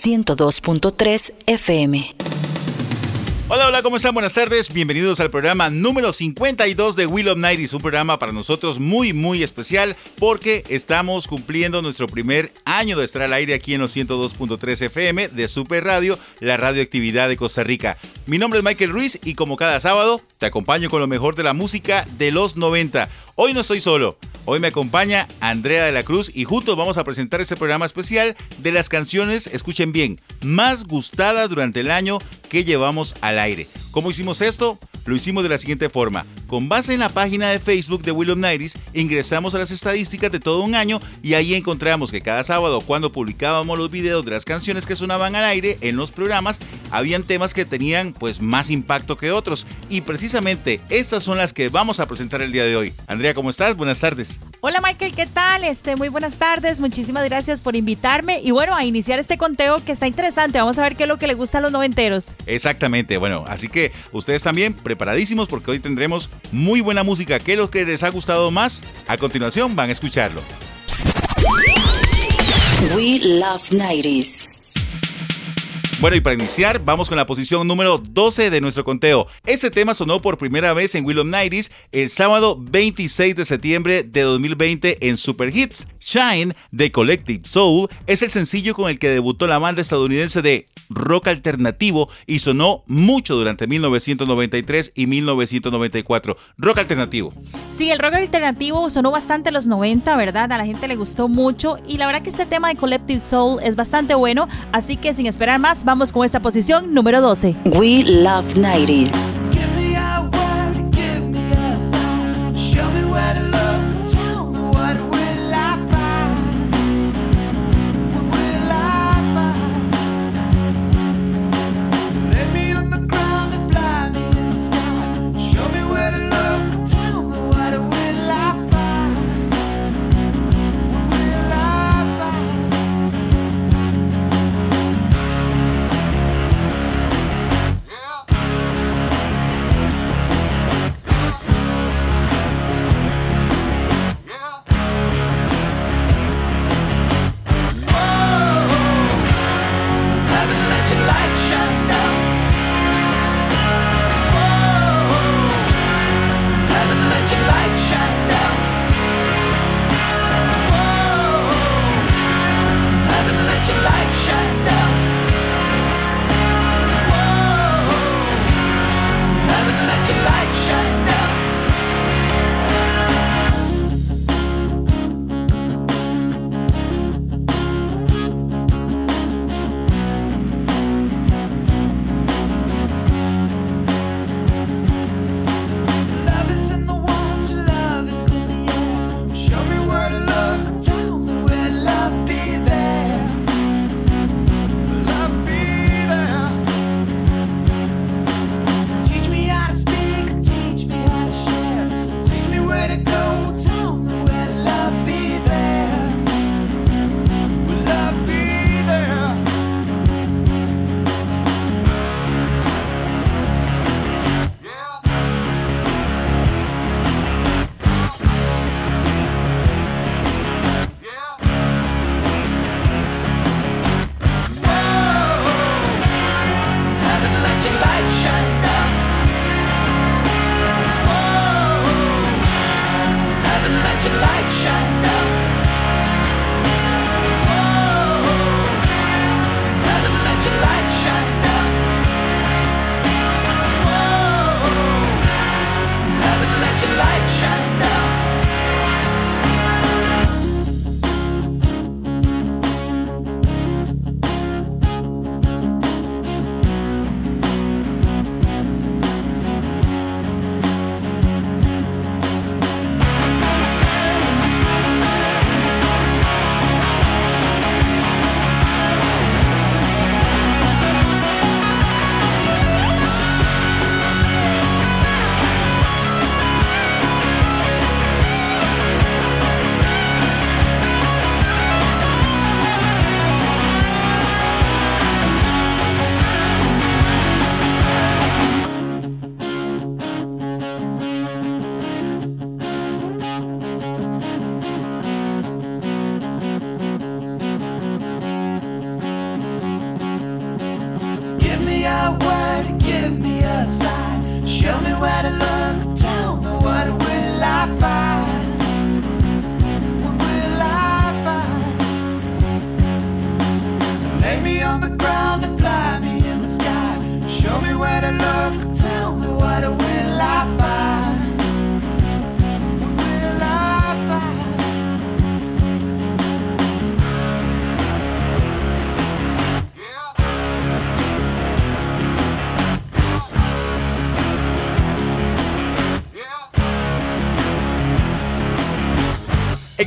102.3 FM. Hola, hola, ¿cómo están? Buenas tardes. Bienvenidos al programa número 52 de Will of Nighties, un programa para nosotros muy, muy especial porque estamos cumpliendo nuestro primer año de estar al aire aquí en los 102.3 FM de Super Radio, la radioactividad de Costa Rica. Mi nombre es Michael Ruiz y como cada sábado te acompaño con lo mejor de la música de los 90. Hoy no estoy solo. Hoy me acompaña Andrea de la Cruz y juntos vamos a presentar este programa especial de las canciones, escuchen bien, más gustadas durante el año que llevamos al aire. ¿Cómo hicimos esto? Lo hicimos de la siguiente forma. Con base en la página de Facebook de Will of Nighties, ingresamos a las estadísticas de todo un año y ahí encontramos que cada sábado cuando publicábamos los videos de las canciones que sonaban al aire en los programas, habían temas que tenían pues más impacto que otros. Y precisamente estas son las que vamos a presentar el día de hoy. Andrea, ¿cómo estás? Buenas tardes. Hola Michael, ¿qué tal? Este, muy buenas tardes, muchísimas gracias por invitarme y bueno, a iniciar este conteo que está interesante, vamos a ver qué es lo que le gusta a los noventeros. Exactamente, bueno, así que ustedes también preparadísimos porque hoy tendremos muy buena música. ¿Qué es lo que les ha gustado más? A continuación van a escucharlo. We Love 90s. Bueno, y para iniciar, vamos con la posición número 12 de nuestro conteo. Este tema sonó por primera vez en Will of Nighties el sábado 26 de septiembre de 2020 en Super Hits. Shine de Collective Soul es el sencillo con el que debutó la banda estadounidense de rock alternativo y sonó mucho durante 1993 y 1994. Rock alternativo. Sí, el rock alternativo sonó bastante los 90, ¿verdad? A la gente le gustó mucho y la verdad que este tema de Collective Soul es bastante bueno, así que sin esperar más, vamos con esta posición número 12. We Love 90s.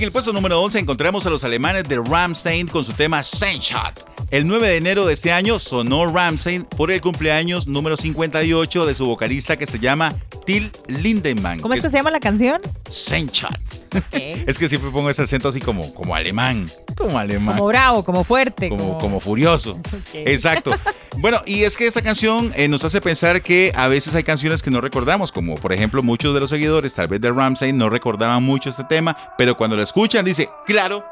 En el puesto número 11 encontramos a los alemanes de Ramstein con su tema Shot. El 9 de enero de este año sonó Ramstein por el cumpleaños número 58 de su vocalista que se llama Till Lindemann. ¿Cómo es que se llama la canción? Shot. es que siempre pongo ese acento así como, como alemán. Como alemán. Como bravo, como fuerte. como, como furioso. Exacto. Bueno, y es que esta canción eh, nos hace pensar que a veces hay canciones que no recordamos, como por ejemplo muchos de los seguidores, tal vez de Ramsey, no recordaban mucho este tema, pero cuando lo escuchan dice, claro,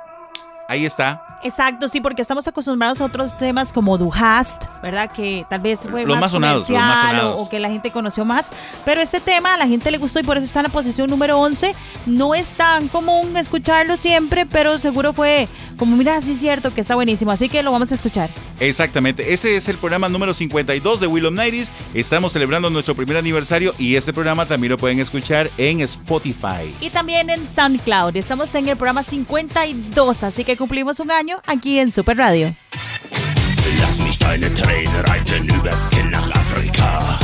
ahí está. Exacto, sí, porque estamos acostumbrados a otros temas como Du hast, ¿verdad? Que tal vez fue Los más, más sonados, los más o- sonados. O, que la gente conoció más. Pero este tema a la gente le gustó y por eso está en la posición número 11. No es tan común escucharlo siempre, pero seguro fue como, mira, sí es cierto que está buenísimo. Así que lo vamos a escuchar. Exactamente, ese es el programa número 52 de Will of Nighties. Estamos celebrando nuestro primer aniversario y este programa también lo pueden escuchar en Spotify. Y también en SoundCloud. Estamos en el programa 52, así que cumplimos un año aquí en Super Radio. Lass mich deine Tränen reiten übers Kinn nach Afrika.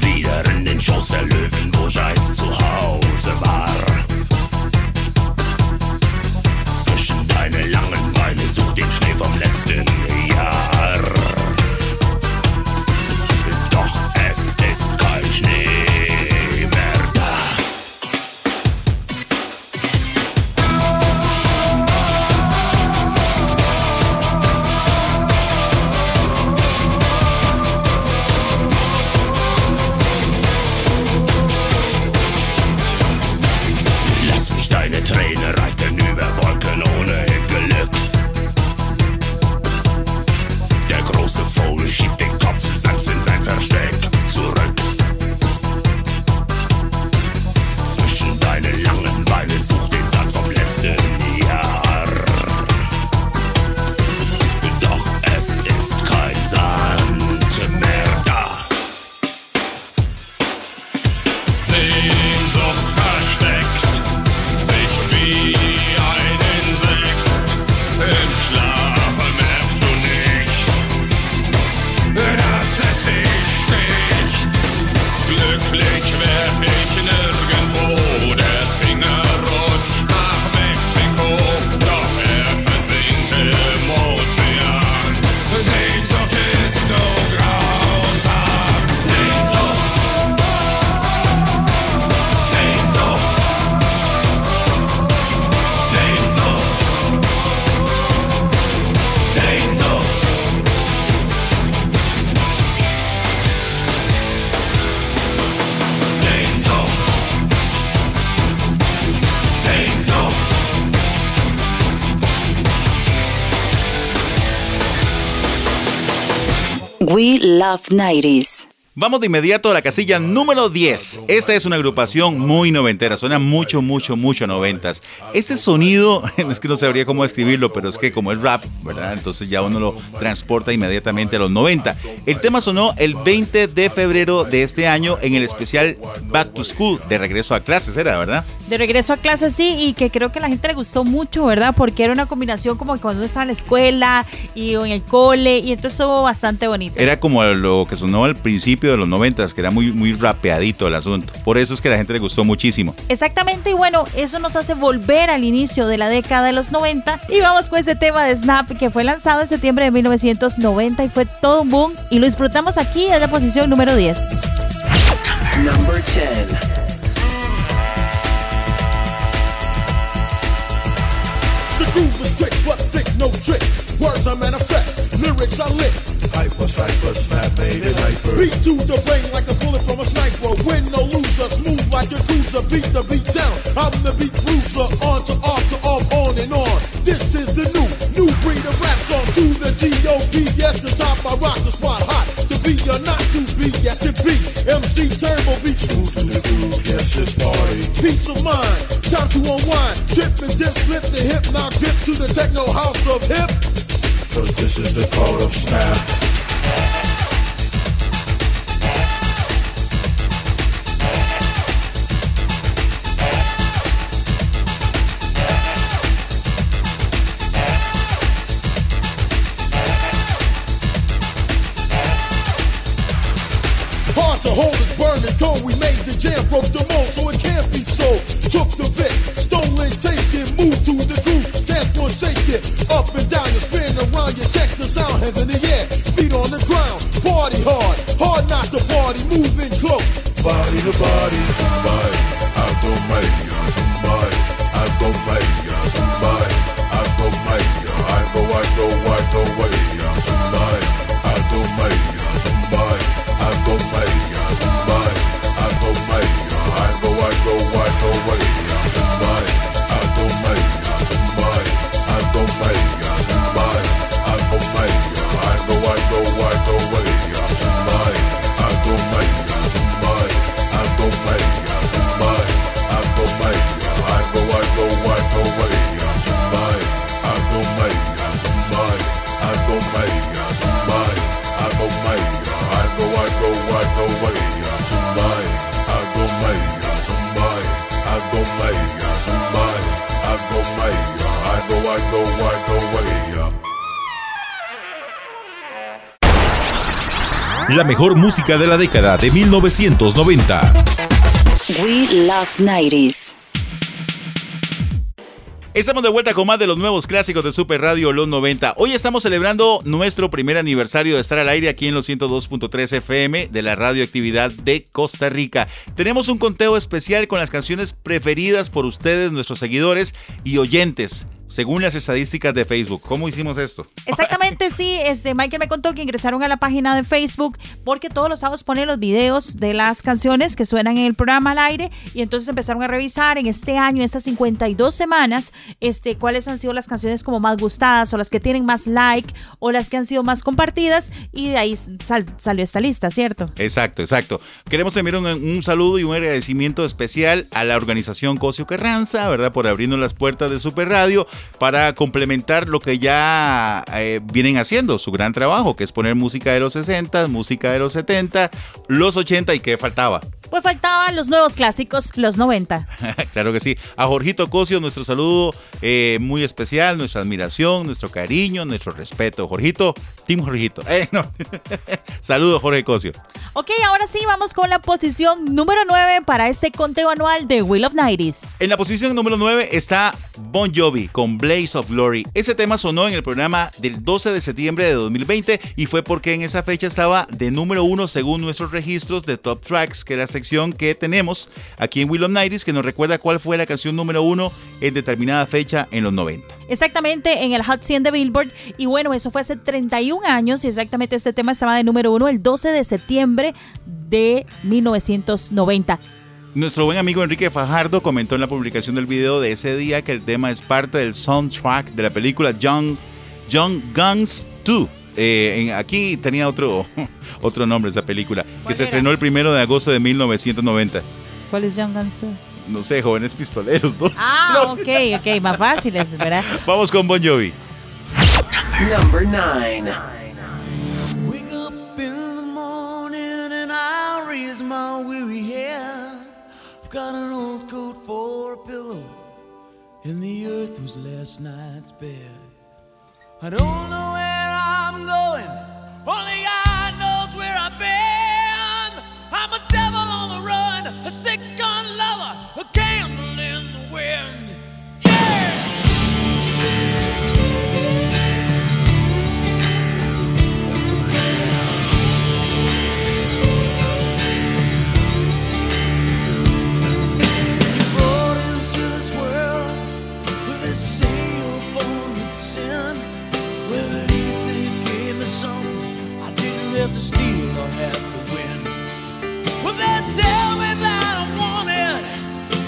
Wieder in den Schoß der Löwen, wo ich einst zu Hause war. Zwischen deine langen Beine such den Schnee vom letzten Love 90s. Vamos de inmediato a la casilla número 10. Esta es una agrupación muy noventera, suena mucho, mucho, mucho noventas. Este sonido, es que no sabría cómo describirlo, pero es que como es rap, ¿verdad? Entonces ya uno lo transporta inmediatamente a los 90. El tema sonó el 20 de febrero de este año en el especial Back to School, de regreso a clases, ¿era, verdad? De regreso a clase, sí, y que creo que a la gente le gustó mucho, ¿verdad? Porque era una combinación como cuando uno estaba en la escuela y en el cole, y entonces estuvo bastante bonito. Era como lo que sonó al principio de los 90, que era muy, muy rapeadito el asunto. Por eso es que a la gente le gustó muchísimo. Exactamente, y bueno, eso nos hace volver al inicio de la década de los 90 y vamos con este tema de Snap que fue lanzado en septiembre de 1990 y fue todo un boom y lo disfrutamos aquí en la posición número 10. Number 10. The groove is quick, but thick, no trick. Words are manifest, lyrics are lit. Hyper, sniper, snap, made it hyper. Beat to the brain like a bullet from a sniper. Win no loser, smooth like a cruiser. Beat the beat down, I'm the beat cruiser. On to off to off, on and on. This is the new, new breed of rap song. To the G.O.P.S. yes, the top, I rock the spot hot. To be or not to be, yes it be. MC Turbo beat smooth to the groove, yes it's party. Peace of mind, time to unwind. Tip and dip, slip the hip, now dip to the techno house of hip. Cause this is the call of snap. Burning. We made the jam, broke the mold, so it can't be sold. Took the bit, stolen, take it, move to the groove, up and down, you around, you check the sound, hands in the air, feet on the ground, party hard, hard not to party, moving close. Body to body, somebody, I go make somebody, I go make somebody, I go make I La mejor música de la década de 1990. We love 90s. Estamos de vuelta con más de los nuevos clásicos de Super Radio Los 90. Hoy estamos celebrando nuestro primer aniversario de estar al aire aquí en los 102.3 FM de la radioactividad de Costa Rica. Tenemos un conteo especial con las canciones preferidas por ustedes, nuestros seguidores y oyentes. Según las estadísticas de Facebook. ¿Cómo hicimos esto? Exactamente, sí. Este, Michael me contó que ingresaron a la página de Facebook porque todos los sábados ponen los videos de las canciones que suenan en el programa al aire y entonces empezaron a revisar en este año, en estas 52 semanas, este, cuáles han sido las canciones como más gustadas o las que tienen más like o las que han sido más compartidas y de ahí sal- salió esta lista, ¿cierto? Exacto, exacto. Queremos enviar un, un saludo y un agradecimiento especial a la organización Cosio Carranza, ¿verdad? Por abrirnos las puertas de Super Radio para complementar lo que ya eh, vienen haciendo, su gran trabajo, que es poner música de los 60, música de los 70, los 80 y qué faltaba. Pues faltaban los nuevos clásicos, los 90. claro que sí. A Jorgito Cosio, nuestro saludo eh, muy especial, nuestra admiración, nuestro cariño, nuestro respeto. Jorgito, Team Jorgito. Eh, no. Saludos, Jorge Cosio. Ok, ahora sí, vamos con la posición número 9 para este conteo anual de Will of Nighties. En la posición número 9 está Bon Jovi con Blaze of Glory. Ese tema sonó en el programa del 12 de septiembre de 2020 y fue porque en esa fecha estaba de número 1 según nuestros registros de Top Tracks, que es la sección que tenemos aquí en Will of Nighties, que nos recuerda cuál fue la canción número 1 en determinada fecha en los 90. Exactamente en el Hot 100 de Billboard. Y bueno, eso fue hace 31 años y exactamente este tema estaba de número 1 el 12 de septiembre de 1990. Nuestro buen amigo Enrique Fajardo comentó en la publicación del video de ese día que el tema es parte del soundtrack de la película Young, Young Guns 2. Eh, en- aquí tenía otro, otro nombre esa película, que ¿Cuál se era? estrenó el primero de agosto de 1990. ¿Cuál es Young Guns? No sé, jóvenes pistoleros dos. Ah, ok, ok, más fáciles, ¿verdad? Vamos con Bon Jovi. Number 9. Wake up in the morning and I raise my weary head. I've got an old coat for a pillow, and the earth was last night's bed. I don't know where I'm going, only God knows where I've been. I'm a devil on the run, a six gun have to steal or have to win. Well, they tell me that I'm wanted.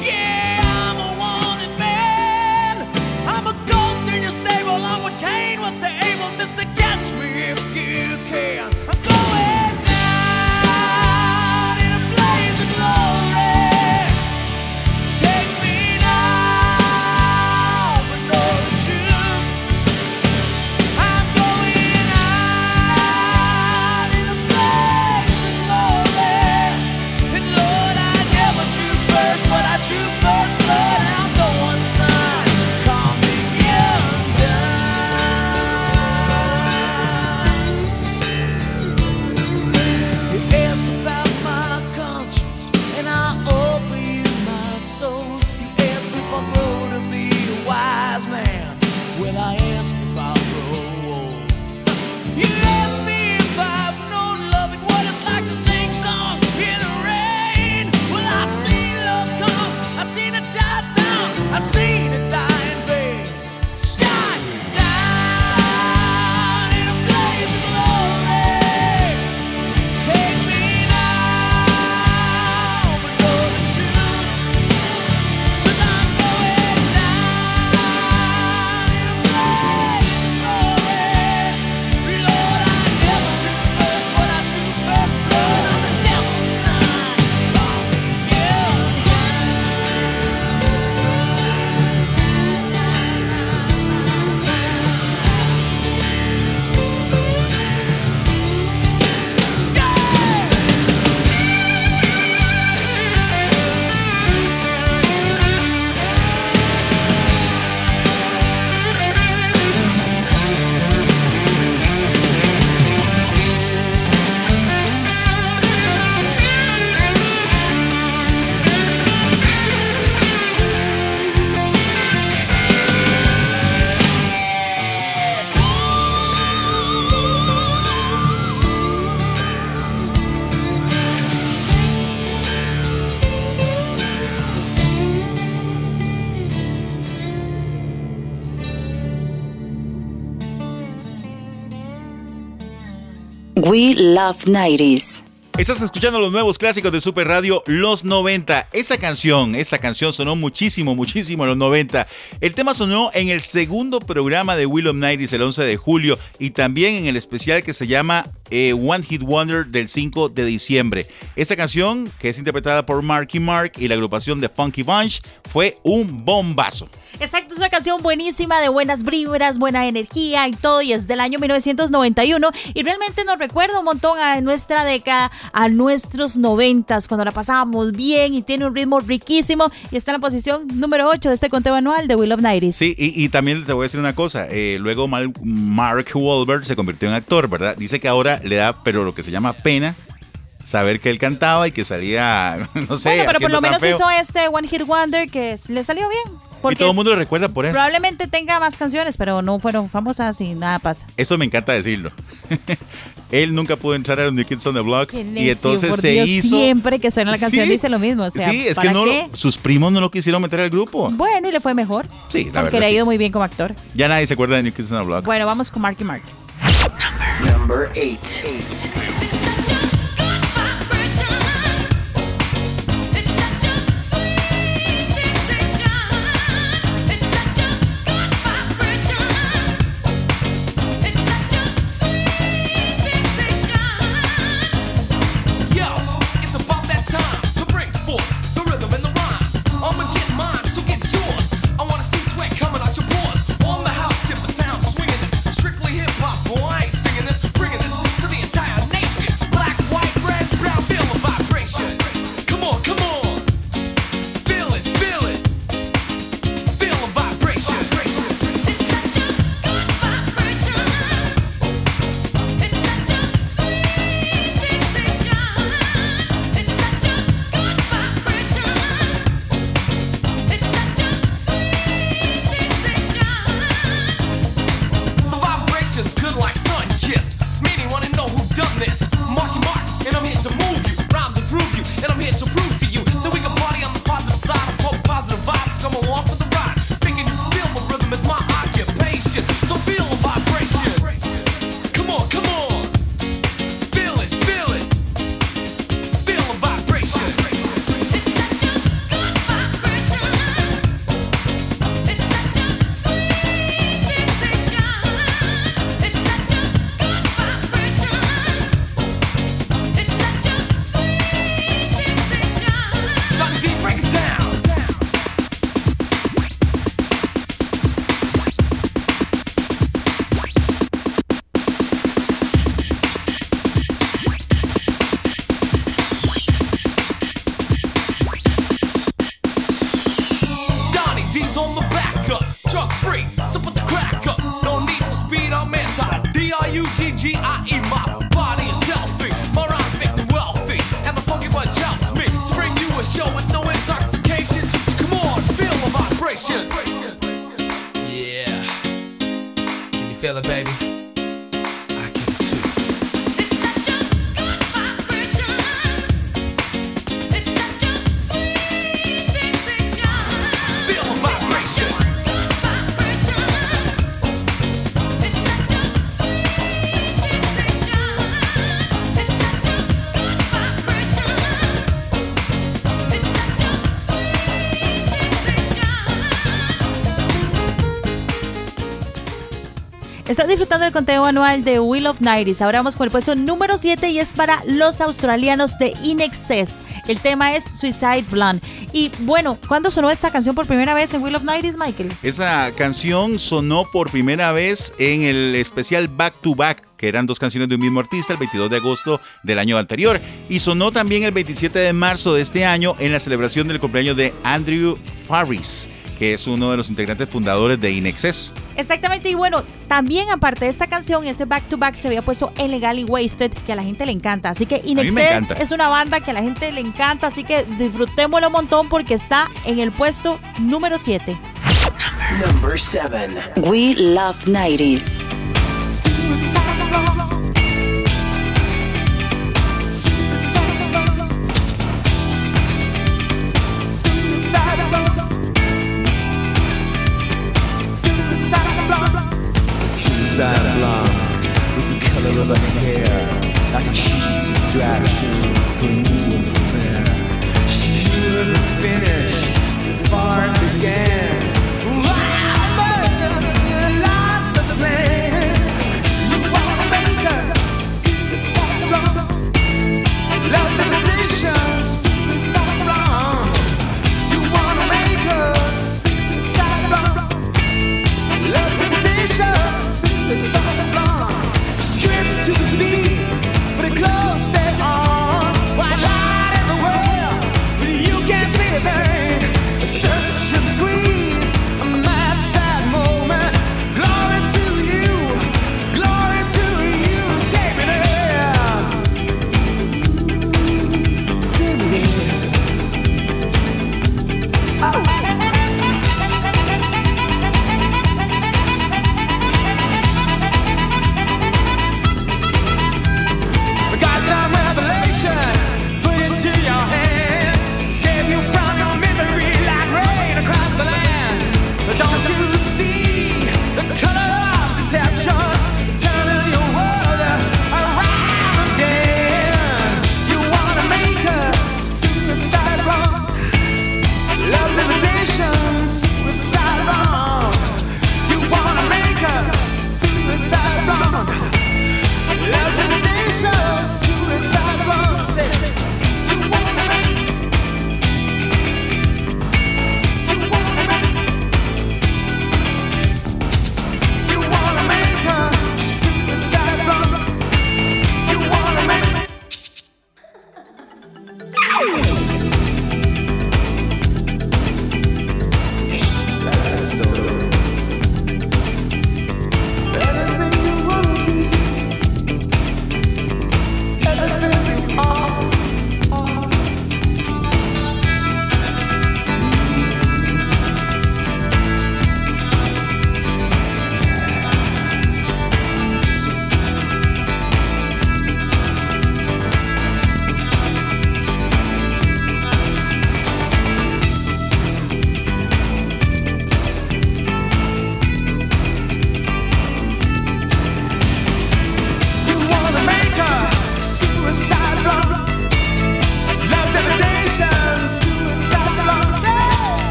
Yeah, I'm a wanted man. I'm a goat in your stable. I'm what Cain was to Abel. Mister, catch me if you can. We love 90s. Estás escuchando los nuevos clásicos de Super Radio Los 90. Esa canción, esa canción sonó muchísimo, muchísimo en los 90. El tema sonó en el segundo programa de Will of Nighties el 11 de julio y también en el especial que se llama eh, One Hit Wonder del 5 de diciembre. Esa canción, que es interpretada por Marky Mark y la agrupación de Funky Bunch, fue un bombazo. Exacto, es una canción buenísima de buenas vibras, buena energía y todo, y es del año 1991 y realmente nos recuerda un montón a nuestra década, a nuestros noventas, cuando la pasábamos bien y tiene un ritmo riquísimo y está en la posición número 8 de este conteo anual de Will of Nighties. Sí, y, y también te voy a decir una cosa. eh, luego Mark Wahlberg se convirtió en actor, ¿verdad? Dice que ahora le da, pero lo que se llama pena, saber que él cantaba y que salía, no sé, bueno, pero por lo menos feo. hizo este One Hit Wonder que le salió bien. Y Porque todo el mundo lo recuerda por él. probablemente tenga más canciones, pero no fueron famosas y nada pasa. Eso me encanta decirlo. él nunca pudo entrar a los New Kids on the Block y entonces se Dios, hizo. Siempre que suena la canción Sí. dice lo mismo. O sea, sí, es ¿para que no, lo- sus primos no lo quisieron meter al grupo. Bueno, y le fue mejor. Sí, la Porque verdad. le ha sí. ido muy bien como actor. Ya nadie se acuerda de New Kids on the Block. Bueno, vamos con Marky Mark. Number eight. Yo, disfrutando del conteo anual de Wheel of Nighties. Ahora vamos con el puesto número 7 y es para los australianos de In Excess. El tema es Suicide Blonde. Y bueno, ¿cuándo sonó esta canción por primera vez en Wheel of Nighties, Michael? Esa canción sonó por primera vez en el especial Back to Back, que eran dos canciones de un mismo artista, el 22 de agosto del año anterior. Y sonó también el 27 de marzo de este año en la celebración del cumpleaños de Andrew Farris, que es uno de los integrantes fundadores de Inexcess. Exactamente, y bueno, también aparte de esta canción, ese back to back se había puesto Illegal y Wasted, que a la gente le encanta. Así que In A mí me Excess encanta. es una banda que a la gente le encanta, así que disfrutémoslo un montón porque está en el puesto número 7. Number 7. We love 90s.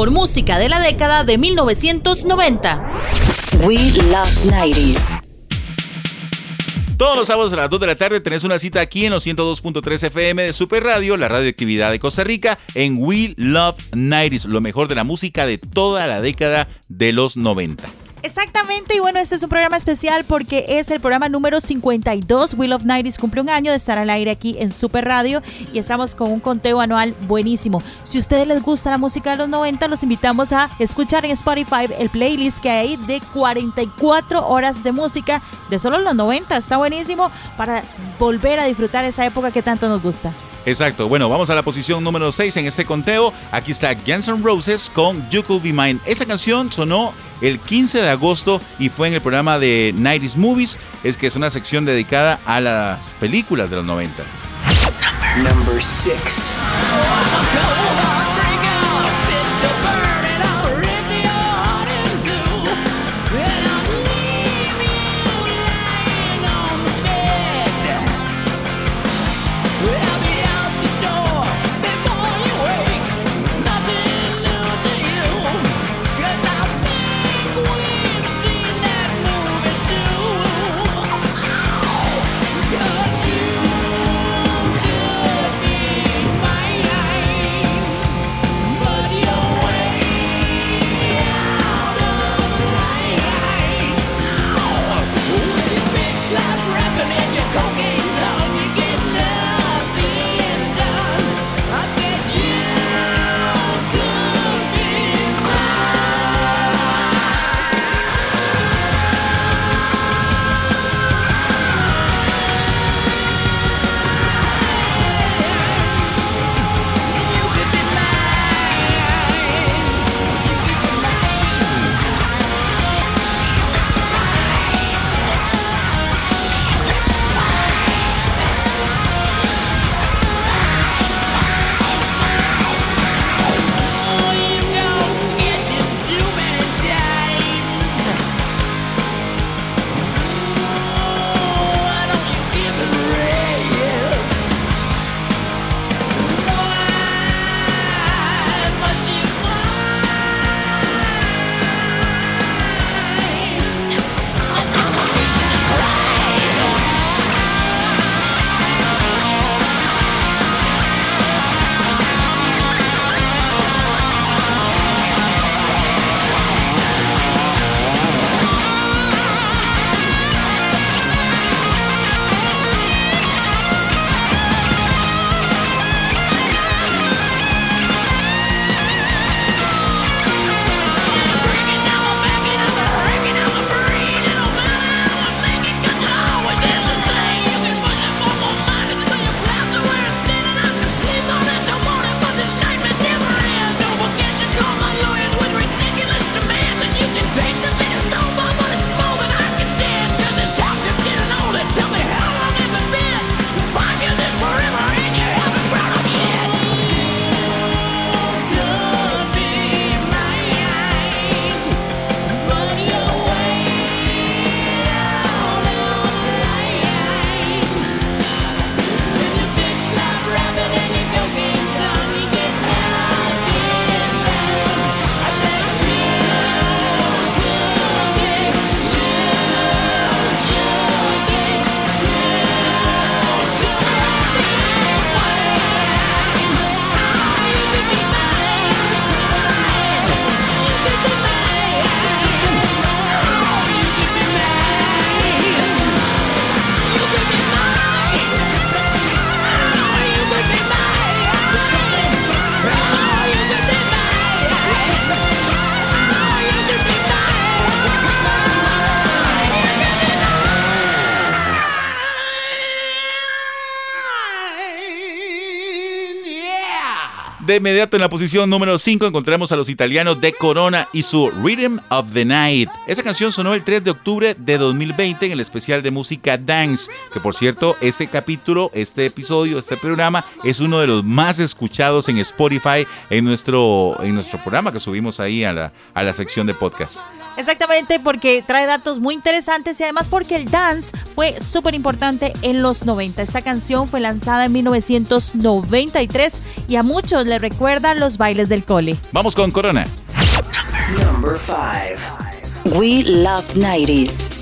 Mejor música de la década de 1990. We love 90s. Todos los sábados a las 2 de la tarde tenés una cita aquí en los 102.3 FM de Super Radio, la radioactividad de Costa Rica, en We Love 90s, lo mejor de la música de toda la década de los 90. Exactamente, y bueno, este es un programa especial porque es el programa número 52. Will of Nighties cumple un año de estar al aire aquí en Super Radio y estamos con un conteo anual buenísimo. Si a ustedes les gusta la música de los 90, los invitamos a escuchar en Spotify el playlist que hay de 44 horas de música de solo los 90. Está buenísimo para volver a disfrutar esa época que tanto nos gusta. Exacto. Bueno, vamos a la posición número 6 en este conteo. Aquí está Guns N' Roses con You Could Be Mine. Esa canción sonó el 15 de agosto y fue en el programa de 90s Movies, es que es una sección dedicada a las películas de los 90. Number six. De inmediato en la posición número 5 encontramos a los italianos de Corona y su Rhythm of the Night. Esa canción sonó el 3 de octubre de 2020 en el especial de música Dance, que por cierto, este capítulo, este episodio, este programa es uno de los más escuchados en Spotify en nuestro, en nuestro programa que subimos ahí a la, a la sección de podcast. Exactamente, porque trae datos muy interesantes y además porque el dance fue súper importante en los 90. Esta canción fue lanzada en 1993 y a muchos recuerda los bailes del cole. Vamos con Corona. Number five. We love 90s.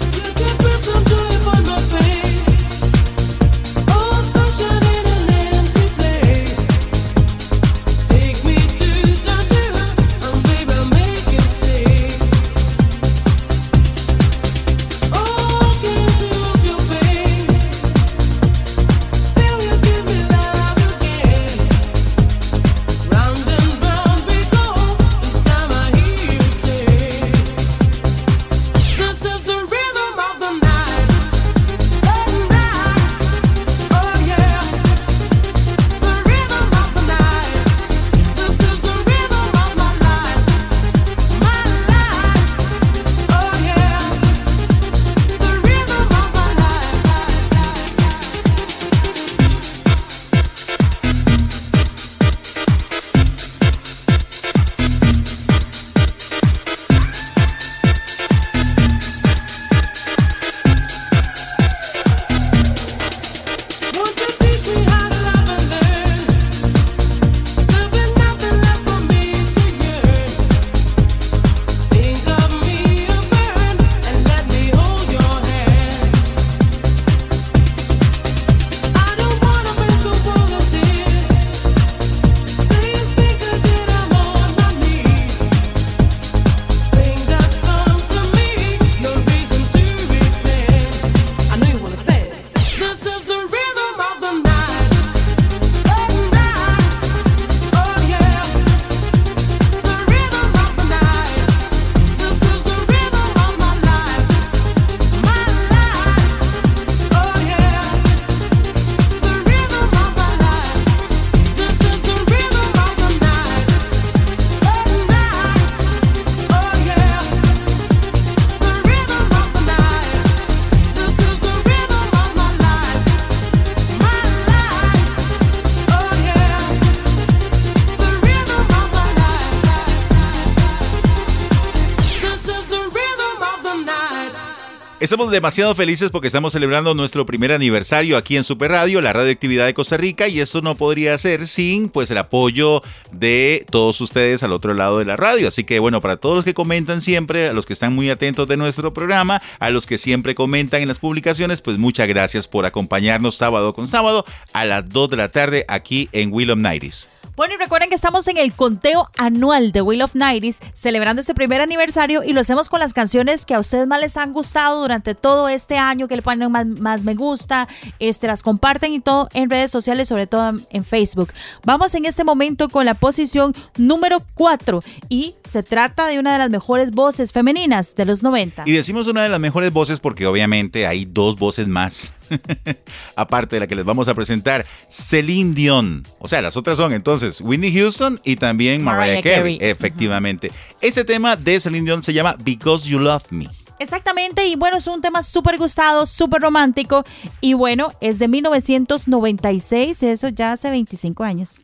Estamos demasiado felices porque estamos celebrando nuestro primer aniversario aquí en Super Radio, la radioactividad de Costa Rica, y esto no podría ser sin pues el apoyo de todos ustedes al otro lado de la radio. Así que bueno, para todos los que comentan siempre, a los que están muy atentos de nuestro programa, a los que siempre comentan en las publicaciones, pues muchas gracias por acompañarnos sábado con sábado a las 2 de la tarde aquí en Will of Nighties. Bueno, y recuerden que estamos en el conteo anual de Wheel of Nighties, celebrando este primer aniversario y lo hacemos con las canciones que a ustedes más les han gustado durante todo este año, que le ponen más, más me gusta, este, las comparten y todo en redes sociales, sobre todo en Facebook. Vamos en este momento con la posición número 4 y se trata de una de las mejores voces femeninas de los 90. Y decimos una de las mejores voces porque obviamente hay dos voces más. Aparte de la que les vamos a presentar, Celine Dion. O sea, las otras son entonces Whitney Houston y también Mariah, Mariah Carey. Carey. Efectivamente. Este tema de Celine Dion se llama Because You Love Me. Exactamente, y bueno, es un tema súper gustado, súper romántico, y bueno, es de 1996, eso ya hace 25 años.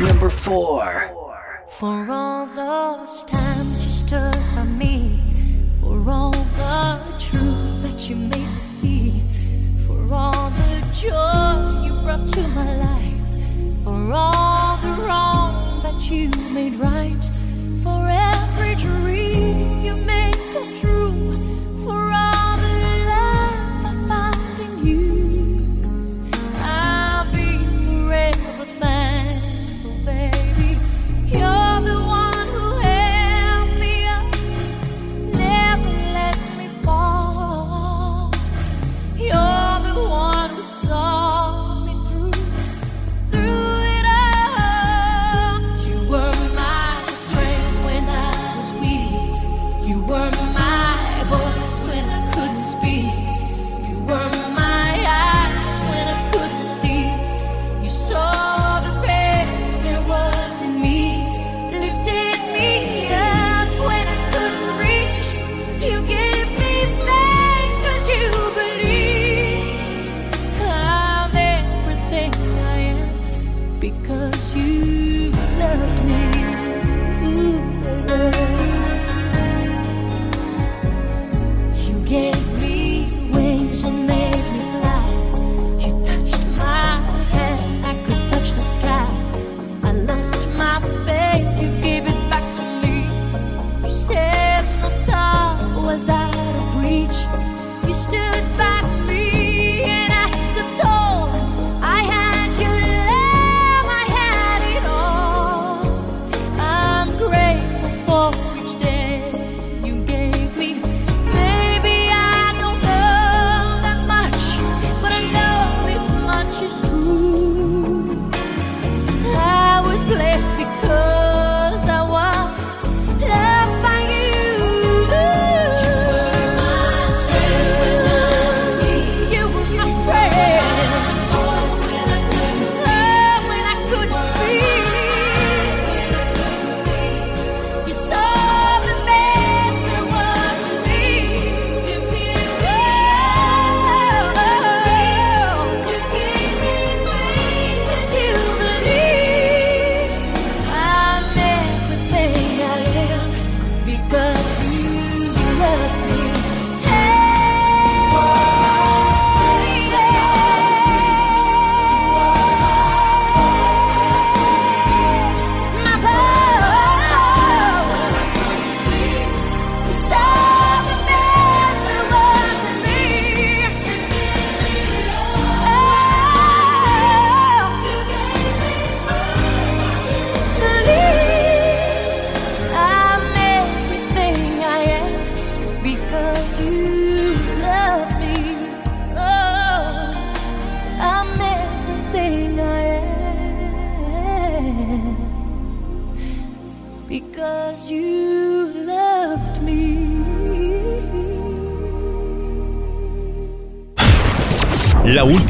Number four. For all those times you stood by me, for all the truth that you made me see, for all the joy you brought to my life, for all the wrong that you made right, for every dream you make come true,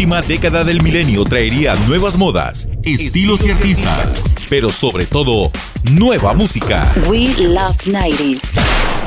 última década del milenio traería nuevas modas, estilos y artistas, pero sobre todo, nueva música. We love 90s.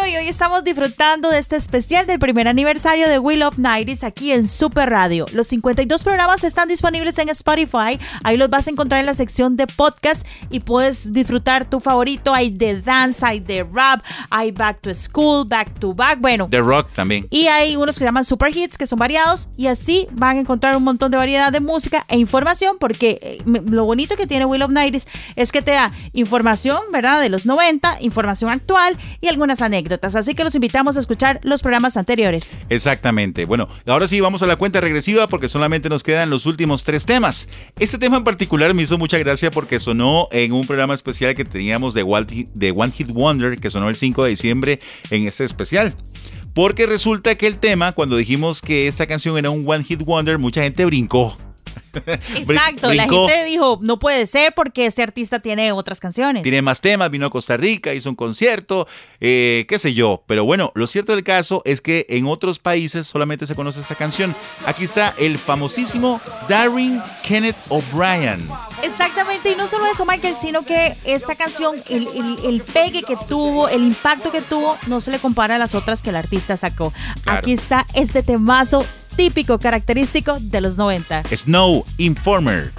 Bueno, y hoy estamos disfrutando de este especial del primer aniversario de Will of Nights aquí en Super Radio. Los 52 programas están disponibles en Spotify. Ahí los vas a encontrar en la sección de podcast y puedes disfrutar tu favorito. Hay de dance, hay de rap, hay back to school, back to back. Bueno, The Rock también. y hay unos que llaman super hits, que son variados, y así van a encontrar un montón de variedad de música e información, porque eh, lo bonito que tiene Will of Nights es que te da información, ¿verdad?, de los 90, información actual y algunas anécdotas. Así que los invitamos a escuchar los programas anteriores. Exactamente. Bueno, ahora sí vamos a la cuenta regresiva porque solamente nos quedan los últimos tres temas. Este tema en particular me hizo mucha gracia porque sonó en un programa especial que teníamos de One Hit Wonder que sonó el 5 de diciembre en ese especial. Porque resulta que el tema, cuando dijimos que esta canción era un One Hit Wonder, mucha gente brincó. Exacto, la gente dijo, no puede ser porque este artista tiene otras canciones. Tiene más temas, vino a Costa Rica, hizo un concierto, eh, qué sé yo. Pero bueno, lo cierto del caso es que en otros países solamente se conoce esta canción. Aquí está el famosísimo Darren Kenneth O'Brien. Exactamente, y no solo eso, Michael, sino que esta canción, el, el- el pegue que tuvo, el impacto que tuvo, no se le compara a las otras que el artista sacó. Claro. Aquí está este temazo típico, característico de los 90. Snow Informer.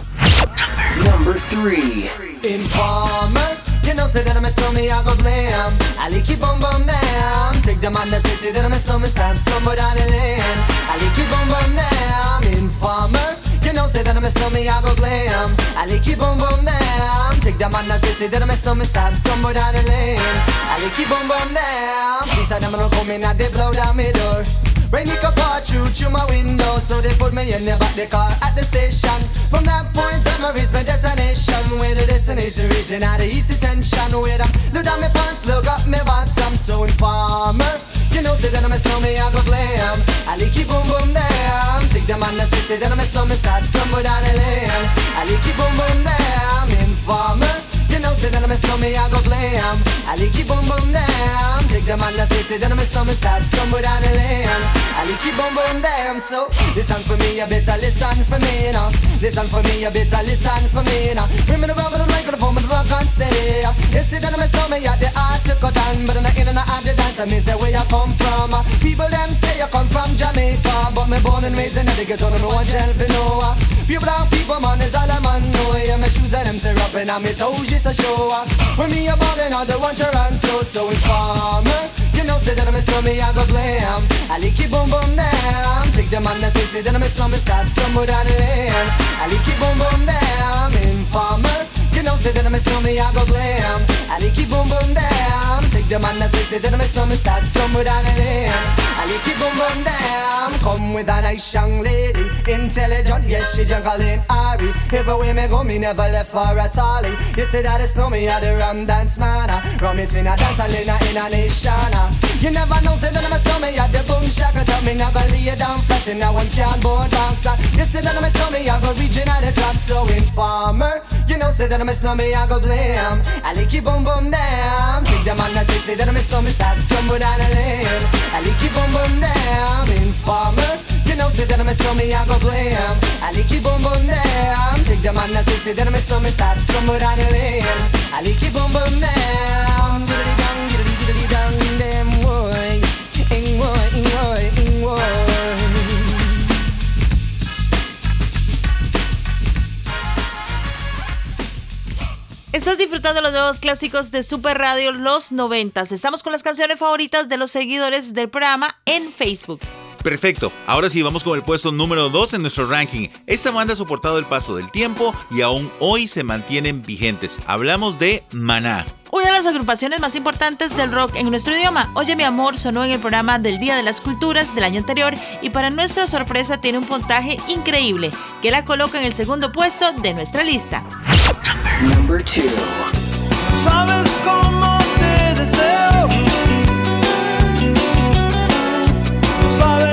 Number three. Informer, you know, say that I'm a snowman, I go blam. I like you bum bum down. Take the man that say, say that I'm a snowman, stab somebody down the lane. I like you bum bum down. Informer, you know, say that I'm a snowman, I go glam. I like you bum bum down. Take the man that say, say that I'm a snowman, stab somebody down the lane. I like you bum bum down. These are them gonna come in and they blow down my door. Rain it can pour through through my window, so they put me in the back the car at the station. From that point on, I reached my destination. Where the destination region at the east detention. Where I look down my pants, look up my bottom. So informer, you know, say that I'm a snowman, I go glam. I like you boom boom damn. Take the man that say, say that I'm a snowman, stab somewhere down the lane. I like you boom boom damn. Informer. You know, say that I'm a snowman, I go glam. I like you boom boom down. Take the man that say, say that I'm a snowman, stab somewhere down the lane. I like you boom boom damn. So listen for me, you better listen for me now. Listen for me, you better listen for me now. Bring me the rubber, the microphone, but the rock on steady. You see that I'm a snowman, yeah, the art to cut down, but I'm not in and out the dance. I mean, say where you come from. People them say you come from Jamaica, but me born and raised in the ghetto, no one tell for no. Pure brown people, man, is all a man know. Yeah, my shoes and them tear up and on me toes just to show up. When me a ballin', all the one Toronto, so informer. You know, say that I'm a snowman, I go glam. I like you boom boom down. Take the man that say, say that I'm a snowman, stab somewhere down the lane. I like you boom boom down. Informer. You know, say that I'm a snowman, I go glam. I you boom boom down. Take the man that say, say that I'm a snowman, stab somewhere down the lane. I like you boom boom down. Come with a nice young lady, intelligent, yes, she juggling Ari. Everywhere me go, me never left for a tally. You say that no me, I the rum dance man. Rum it in a dance, I in a, in a nation. ah. You never know, say that I'm a snowman, I the boom shaka. Tell me never lay down flat in a one cardboard box. ah. You say that I'm a snowman, I go reaching at the top, so informer. You know, say that I'm a snowman, I go blam. I like you boom boom down. Take the man that say, say that I'm a snowman, start stumble down the lane. I like you boom boom down. Informer. You know, say that I'm a snowman, I go blam. I like you boom boom down. Take the man that say, say that I'm a snowman, start stumble down the lane. I like you boom boom down. Diddly dong, Estás disfrutando los nuevos clásicos de Super Radio Los 90. Estamos con las canciones favoritas de los seguidores del programa en Facebook. Perfecto, ahora sí vamos con el puesto número 2 en nuestro ranking. Esta banda ha soportado el paso del tiempo y aún hoy se mantienen vigentes. Hablamos de Maná. Una de las agrupaciones más importantes del rock en nuestro idioma, Oye mi amor, sonó en el programa del Día de las Culturas del año anterior y para nuestra sorpresa tiene un puntaje increíble que la coloca en el segundo puesto de nuestra lista. Number two. Sabes cómo te deseo. No sabes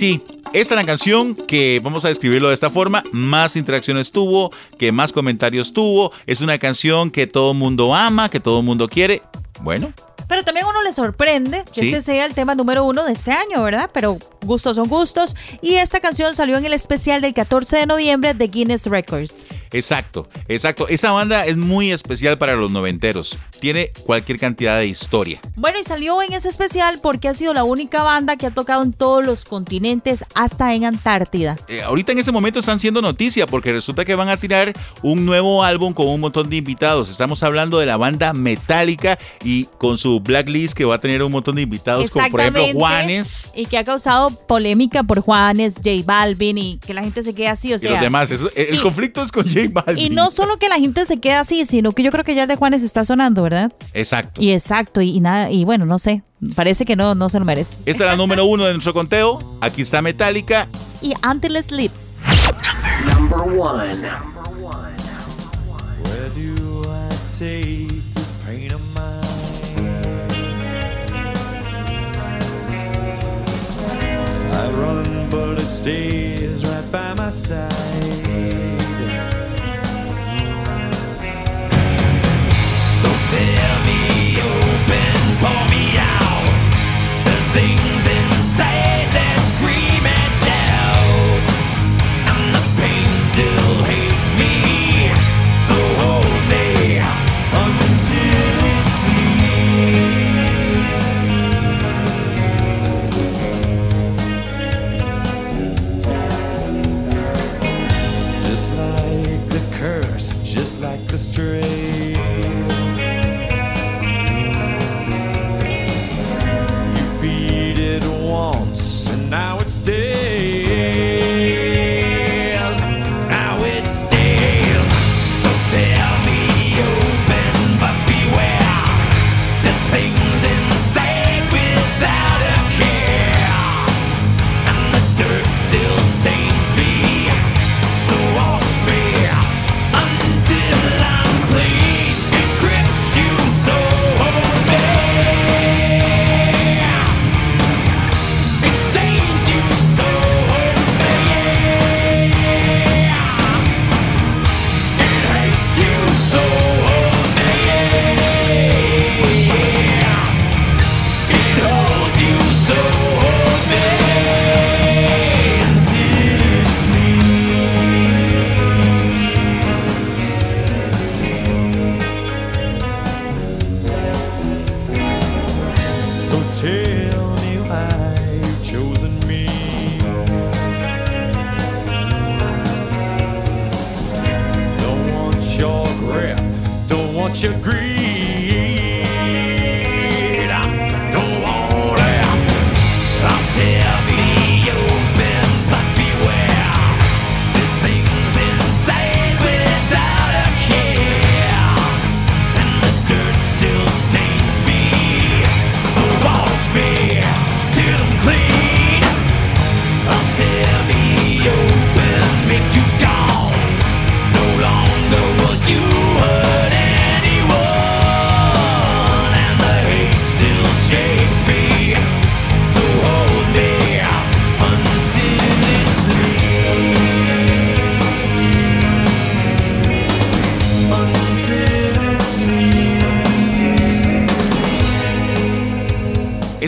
sí, esta es la canción que vamos a describirlo de esta forma, más interacciones tuvo, que más comentarios tuvo, es una canción que todo mundo ama, que todo mundo quiere. Bueno, Pero también a uno le sorprende que Sí. este sea el tema número uno de este año, ¿verdad? Pero gustos son gustos. Y esta canción salió en el especial del 14 de noviembre de Guinness Records. Exacto, exacto. Esta banda es muy especial para los noventeros. Tiene cualquier cantidad de historia. Bueno, y salió en ese especial porque ha sido la única banda que ha tocado en todos los continentes, hasta en Antártida. Eh, ahorita en ese momento están siendo noticia porque resulta que van a tirar un nuevo álbum con un montón de invitados. Estamos hablando de la banda Metallica y con su blacklist que va a tener un montón de invitados como por ejemplo Juanes Y que ha causado polémica por Juanes, J Balvin y que la gente se quede así, o y sea. los demás. Eso- el y- conflicto es con J Balvin. Y no solo que la gente se quede así, sino que yo creo que ya el de Juanes está sonando, ¿verdad? Exacto. Y exacto, y, y nada, y bueno, no sé, parece que no, no se lo merece. Esta es la número uno de nuestro conteo. Aquí está Metallica. Y Until Sleeps. Number one. But it stays right by my side. So tear me open, pour me out. There's things like the stray.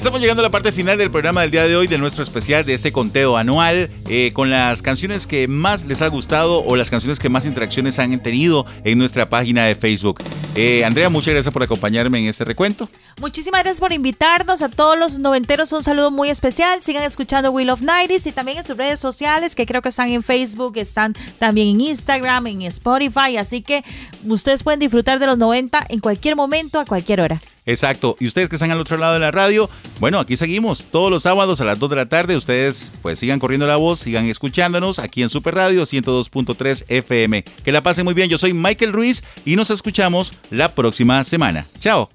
Estamos llegando a la parte final del programa del día de hoy de nuestro especial de este conteo anual eh, con las canciones que más les ha gustado o las canciones que más interacciones han tenido en nuestra página de Facebook. Eh, Andrea, muchas gracias por acompañarme en este recuento. Muchísimas gracias por invitarnos a todos los noventeros. Un saludo muy especial. Sigan escuchando Will of Nighties y también en sus redes sociales, que creo que están en Facebook, están también en Instagram, en Spotify. Así que ustedes pueden disfrutar de los 90 en cualquier momento, a cualquier hora. Exacto. Y ustedes que están al otro lado de la radio, bueno, aquí seguimos todos los sábados a las 2 de la tarde. Ustedes pues sigan corriendo la voz, sigan escuchándonos aquí en Super Radio 102.3 FM. Que la pasen muy bien. Yo soy Michael Ruiz y nos escuchamos la próxima semana. Chao.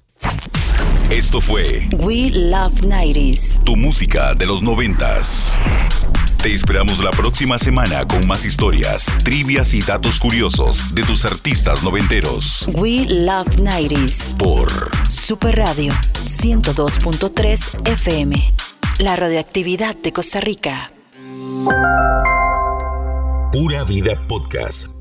Esto fue We Love 90s. tu música de los noventas. Te esperamos la próxima semana con más historias, trivias y datos curiosos de tus artistas noventeros. We Love 90s. Por Super Radio 102.3 FM. La radioactividad de Costa Rica. Pura Vida Podcast